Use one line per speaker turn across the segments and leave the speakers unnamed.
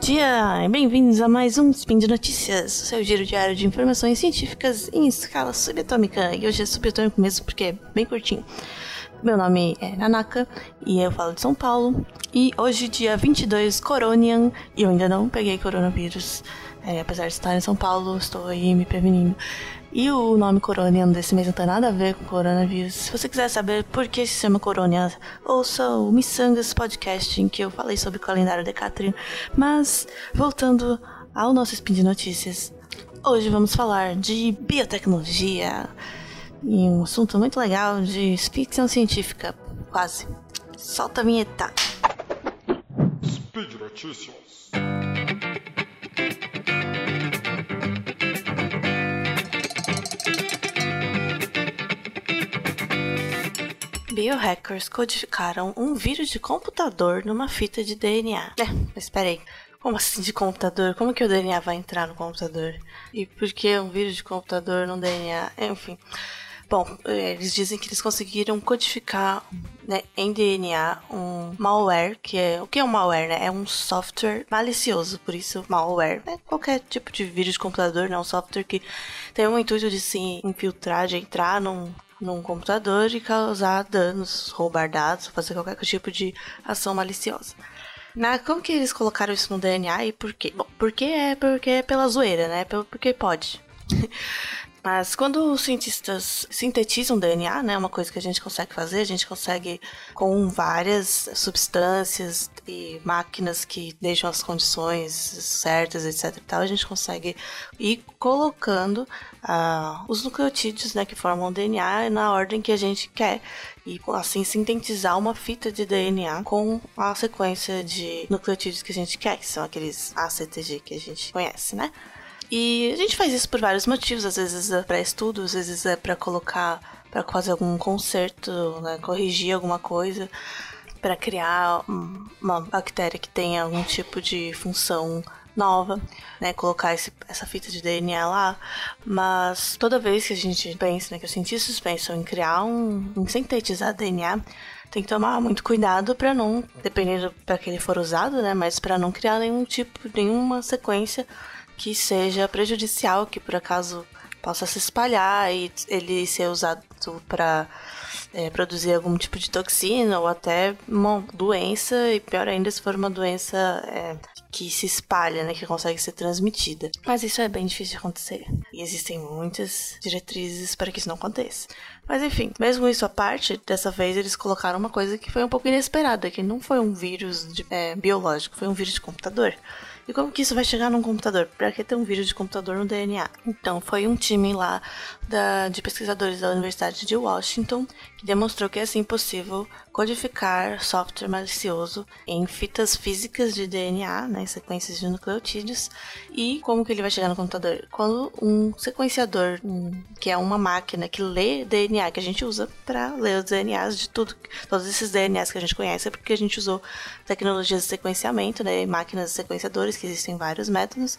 dia e bem-vindos a mais um Spin de Notícias, seu giro diário de informações científicas em escala subatômica. E hoje é subatômico mesmo porque é bem curtinho. Meu nome é Nanaka e eu falo de São Paulo. E hoje, dia 22, Coronian, e eu ainda não peguei coronavírus. É, apesar de estar em São Paulo, estou aí me prevenindo. E o nome Coronian desse mês não tem nada a ver com coronavírus. Se você quiser saber por que se chama Coronian, ouça o Missangas Podcast, em que eu falei sobre o calendário de Catherine. Mas, voltando ao nosso spin de notícias, hoje vamos falar de biotecnologia. E um assunto muito legal de ficção científica, quase. Solta a vinheta.
Speed Notícias.
Biohackers codificaram um vírus de computador numa fita de DNA. É, mas espera aí. Como assim de computador? Como que o DNA vai entrar no computador? E por que um vírus de computador no DNA? Enfim. Bom, eles dizem que eles conseguiram codificar né, em DNA um malware, que é. O que é um malware, né? É um software malicioso, por isso malware. É qualquer tipo de vírus de computador, né? Um software que tem o intuito de se infiltrar, de entrar num num computador e causar danos, roubar dados, fazer qualquer tipo de ação maliciosa. Na, como que eles colocaram isso no DNA e por quê? Bom, porque é porque é pela zoeira, né? Porque pode. Mas quando os cientistas sintetizam DNA, né, uma coisa que a gente consegue fazer, a gente consegue com várias substâncias e máquinas que deixam as condições certas, etc. Tal, a gente consegue ir colocando uh, os nucleotídeos, né, que formam o DNA na ordem que a gente quer e assim sintetizar uma fita de DNA com a sequência de nucleotídeos que a gente quer, que são aqueles ACTG que a gente conhece, né? E a gente faz isso por vários motivos, às vezes é para estudo, às vezes é para colocar, para fazer algum conserto, né, corrigir alguma coisa, para criar uma bactéria que tenha algum tipo de função nova, né, colocar esse, essa fita de DNA lá, mas toda vez que a gente pensa, né, que os cientistas pensam em criar um, em sintetizar DNA, tem que tomar muito cuidado para não, dependendo para que ele for usado, né, mas para não criar nenhum tipo, nenhuma sequência que seja prejudicial, que por acaso possa se espalhar e ele ser usado para é, produzir algum tipo de toxina ou até uma doença, e pior ainda se for uma doença é, que se espalha, né, que consegue ser transmitida. Mas isso é bem difícil de acontecer. E existem muitas diretrizes para que isso não aconteça. Mas enfim, mesmo isso à parte, dessa vez eles colocaram uma coisa que foi um pouco inesperada, que não foi um vírus de, é, biológico, foi um vírus de computador. E como que isso vai chegar num computador? Para que ter um vírus de computador no DNA? Então, foi um time lá da, de pesquisadores da Universidade de Washington que demonstrou que é assim possível codificar software malicioso em fitas físicas de DNA, né, sequências de nucleotídeos, e como que ele vai chegar no computador? Quando um sequenciador, que é uma máquina que lê DNA, que a gente usa para ler os DNAs de tudo, todos esses DNAs que a gente conhece, é porque a gente usou tecnologias de sequenciamento, né, máquinas sequenciadores, que existem vários métodos,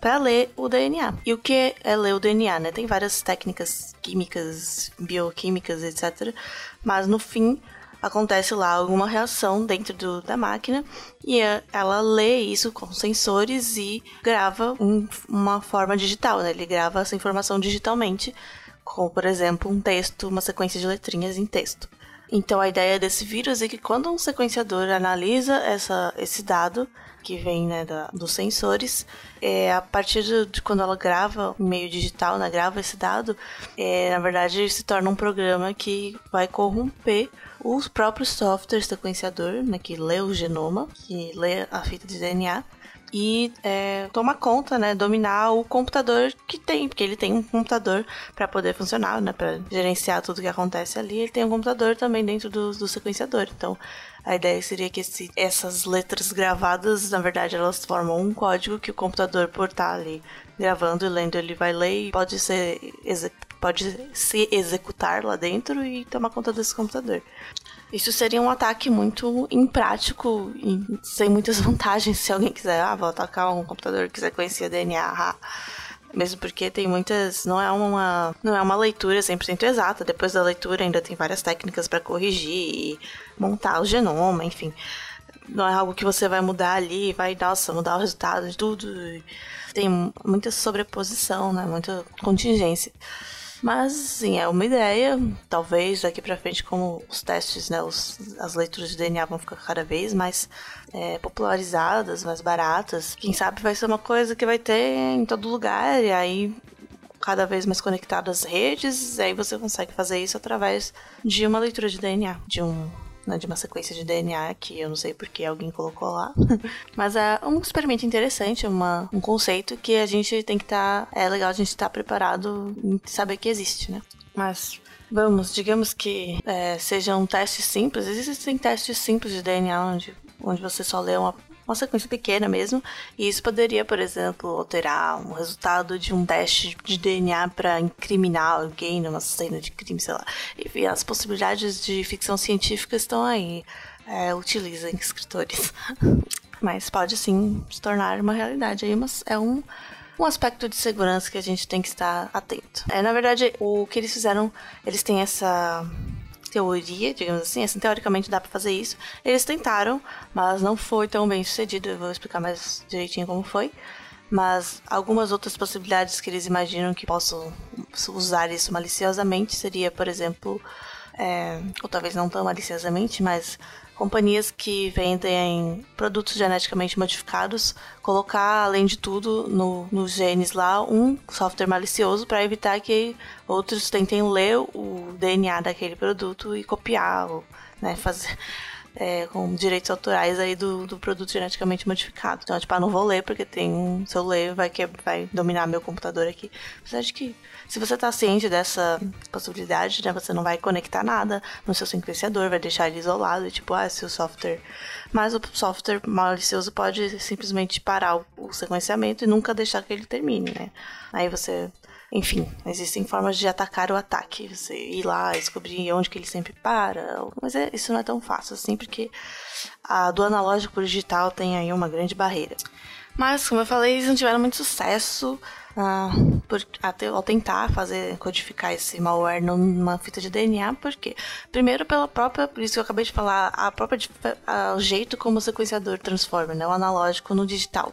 para ler o DNA. E o que é ler o DNA, né? Tem várias técnicas químicas, bioquímicas, etc. Mas no fim, acontece lá alguma reação dentro do, da máquina e ela lê isso com sensores e grava um, uma forma digital, né? Ele grava essa informação digitalmente, como por exemplo um texto, uma sequência de letrinhas em texto. Então a ideia desse vírus é que quando um sequenciador analisa essa, esse dado que vem né, da, dos sensores, é, a partir de, quando ela grava em meio digital, né, grava esse dado, é, na verdade se torna um programa que vai corromper os próprios softwares sequenciador, né, que lê o genoma, que lê a fita de DNA, e é, tomar conta, né, dominar o computador que tem, porque ele tem um computador para poder funcionar, né, para gerenciar tudo que acontece ali. Ele tem um computador também dentro do, do sequenciador. Então, a ideia seria que esse, essas letras gravadas, na verdade, elas formam um código que o computador por estar ali gravando e lendo, ele vai ler e pode ser pode se executar lá dentro e tomar conta desse computador. Isso seria um ataque muito imprático e sem muitas vantagens se alguém quiser, ah, vou atacar um computador que quiser conhecer DNA. Mesmo porque tem muitas, não é uma, não é uma leitura 100% exata. Depois da leitura ainda tem várias técnicas para corrigir e montar o genoma, enfim. não é algo que você vai mudar ali, vai, nossa, mudar o resultado de tudo. Tem muita sobreposição, né? Muita contingência. Mas, sim, é uma ideia. Talvez daqui para frente, como os testes, né, os, as leituras de DNA vão ficar cada vez mais é, popularizadas, mais baratas. Quem sabe vai ser uma coisa que vai ter em todo lugar e aí cada vez mais conectado às redes, e aí você consegue fazer isso através de uma leitura de DNA, de um né, de uma sequência de DNA que eu não sei porque alguém colocou lá. Mas é um experimento interessante, uma, um conceito que a gente tem que estar. Tá, é legal a gente estar tá preparado e saber que existe, né? Mas vamos, digamos que é, sejam testes simples. Existem testes simples de DNA onde, onde você só lê uma uma sequência pequena mesmo, e isso poderia, por exemplo, alterar o resultado de um teste de DNA para incriminar alguém numa cena de crime, sei lá. Enfim, as possibilidades de ficção científica estão aí. É, utilizem escritores. Mas pode sim se tornar uma realidade aí, mas é um um aspecto de segurança que a gente tem que estar atento. É, na verdade, o que eles fizeram, eles têm essa teoria, digamos assim, assim, teoricamente dá para fazer isso. Eles tentaram, mas não foi tão bem sucedido. Eu vou explicar mais direitinho como foi. Mas algumas outras possibilidades que eles imaginam que possam usar isso maliciosamente seria, por exemplo, é, ou talvez não tão maliciosamente, mas companhias que vendem produtos geneticamente modificados colocar, além de tudo, no, nos genes lá, um software malicioso para evitar que outros tentem ler o DNA daquele produto e copiar, né, fazer é, com direitos autorais aí do, do produto geneticamente modificado. Então, tipo, ah, não vou ler porque tem um. Se eu ler, vai, que, vai dominar meu computador aqui. Apesar de que, se você tá ciente dessa possibilidade, né, você não vai conectar nada no seu sequenciador, vai deixar ele isolado. E, tipo, ah, se o software. Mas o software malicioso pode simplesmente parar o, o sequenciamento e nunca deixar que ele termine, né? Aí você enfim, existem formas de atacar o ataque. Você ir lá descobrir onde que ele sempre para. Mas é, isso não é tão fácil assim, porque a, do analógico para o digital tem aí uma grande barreira. Mas, como eu falei, eles não tiveram muito sucesso uh, por, até, ao tentar fazer, codificar esse malware numa fita de DNA, porque primeiro pela própria, por isso que eu acabei de falar, a própria a, o jeito como o sequenciador transforma, né, o analógico no digital.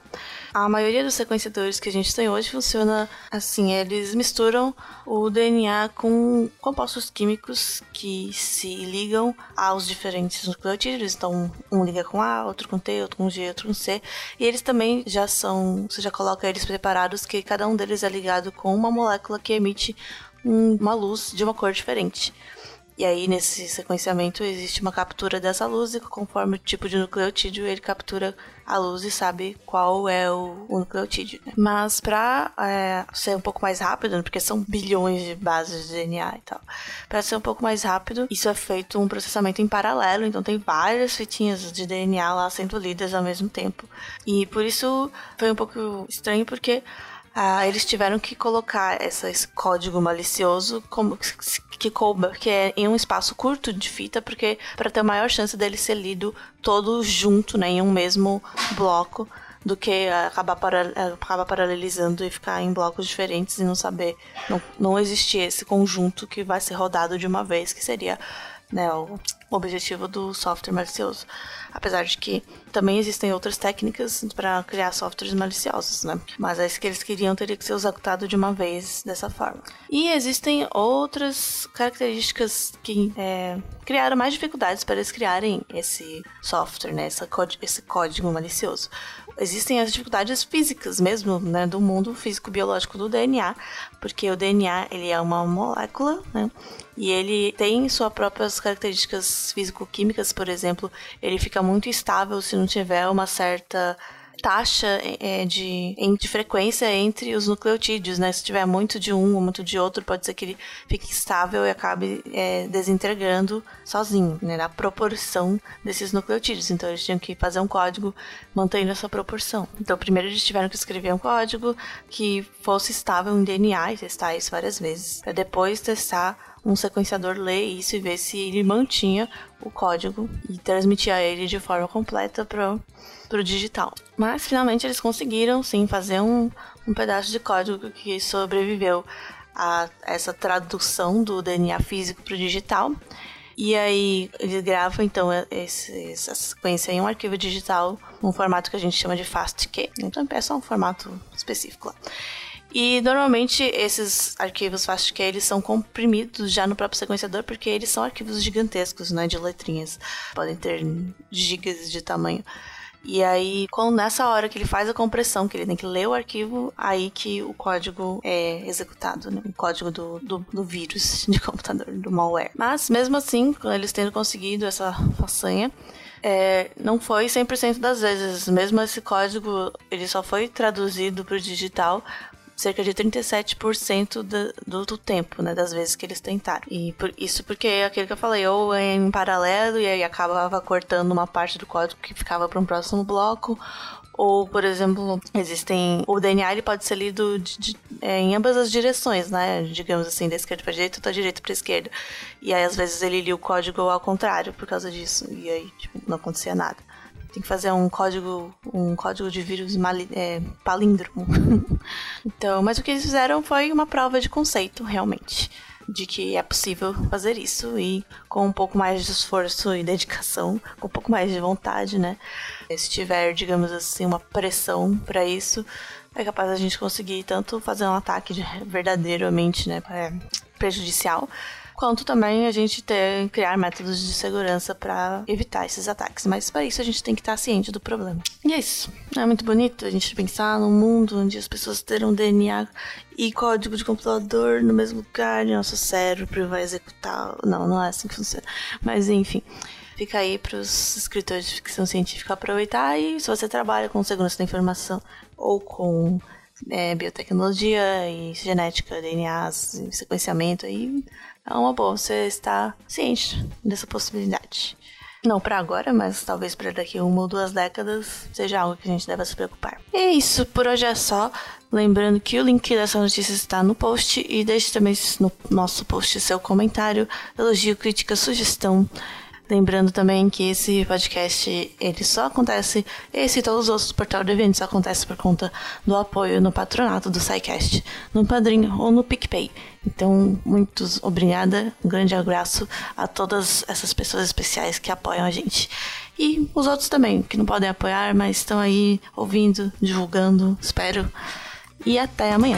A maioria dos sequenciadores que a gente tem hoje funciona assim, eles misturam o DNA com compostos químicos que se ligam aos diferentes nucleotídeos, então um liga com A, outro com T, outro com G, outro com C, e eles também já são, você já coloca eles preparados que cada um deles é ligado com uma molécula que emite uma luz de uma cor diferente. E aí, nesse sequenciamento, existe uma captura dessa luz e conforme o tipo de nucleotídeo, ele captura a luz e sabe qual é o, o nucleotídeo. Né? Mas para é, ser um pouco mais rápido, porque são bilhões de bases de DNA e tal, para ser um pouco mais rápido, isso é feito um processamento em paralelo, então tem várias fitinhas de DNA lá sendo lidas ao mesmo tempo. E por isso foi um pouco estranho, porque ah, eles tiveram que colocar essa, esse código malicioso como que couba, que é em um espaço curto de fita, porque para ter maior chance dele ser lido todo junto, né, em um mesmo bloco, do que acabar, para, acabar paralelizando e ficar em blocos diferentes e não saber, não, não existir esse conjunto que vai ser rodado de uma vez, que seria né, o objetivo do software malicioso. Apesar de que também existem outras técnicas para criar softwares maliciosos, né? Mas esse que eles queriam teria que ser executado de uma vez dessa forma. E existem outras características que é, criaram mais dificuldades para eles criarem esse software, né? Essa esse código malicioso existem as dificuldades físicas mesmo, né, do mundo físico-biológico do DNA, porque o DNA ele é uma molécula, né, e ele tem suas próprias características físico-químicas, por exemplo, ele fica muito estável se não tiver uma certa taxa é, de, de frequência entre os nucleotídeos, né? Se tiver muito de um ou muito de outro, pode ser que ele fique estável e acabe é, desintegrando sozinho, né? Na proporção desses nucleotídeos. Então eles tinham que fazer um código mantendo essa proporção. Então primeiro eles tiveram que escrever um código que fosse estável em DNA e testar isso várias vezes, para depois testar um sequenciador ler isso e ver se ele mantinha o código e transmitia ele de forma completa para o digital. Mas finalmente eles conseguiram sim fazer um, um pedaço de código que sobreviveu a essa tradução do DNA físico para o digital. E aí eles gravam então esse, essa sequência em um arquivo digital, um formato que a gente chama de FASTQ. Então é só um formato específico lá. E normalmente esses arquivos FASTQ eles são comprimidos já no próprio sequenciador porque eles são arquivos gigantescos, né, de letrinhas. Podem ter gigas de tamanho. E aí, nessa hora que ele faz a compressão, que ele tem que ler o arquivo, aí que o código é executado, né? O código do, do, do vírus de computador, do malware. Mas, mesmo assim, eles tendo conseguido essa façanha, é, não foi 100% das vezes. Mesmo esse código, ele só foi traduzido para o digital cerca de 37% do, do, do, tempo, né, das vezes que eles tentaram. E por, isso porque é aquilo que eu falei, ou é em paralelo e aí acabava cortando uma parte do código que ficava para um próximo bloco, ou, por exemplo, existem. O DNA ele pode ser lido de, de, é, em ambas as direções, né? Digamos assim, da esquerda para direita ou da direita para esquerda. E aí, às vezes, ele lia o código ao contrário por causa disso. E aí, tipo, não acontecia nada. Tem que fazer um código, um código de vírus mali, é, palíndromo. então, mas o que eles fizeram foi uma prova de conceito, realmente de que é possível fazer isso e com um pouco mais de esforço e dedicação, com um pouco mais de vontade, né? Se tiver, digamos assim, uma pressão para isso, é capaz a gente conseguir tanto fazer um ataque verdadeiramente, né, prejudicial, quanto também a gente ter criar métodos de segurança para evitar esses ataques. Mas para isso a gente tem que estar ciente do problema. E é isso. É muito bonito a gente pensar num mundo onde as pessoas terão DNA e código de computador no mesmo lugar e nosso cérebro vai executar. Não, não é assim que funciona. Mas enfim. Fica aí para os escritores de ficção científica aproveitar e se você trabalha com segurança da informação ou com é, biotecnologia e genética, DNAs, sequenciamento, aí é uma boa você estar ciente dessa possibilidade. Não para agora, mas talvez para daqui uma ou duas décadas seja algo que a gente deva se preocupar. E é isso, por hoje é só. Lembrando que o link dessa notícia está no post e deixe também no nosso post seu comentário, elogio, crítica, sugestão. Lembrando também que esse podcast ele só acontece, esse e todos os outros portais de eventos só acontece por conta do apoio no patronato do SciCast, no Padrinho ou no PicPay. Então, muito obrigada, um grande abraço a todas essas pessoas especiais que apoiam a gente. E os outros também, que não podem apoiar, mas estão aí ouvindo, divulgando, espero. E até amanhã.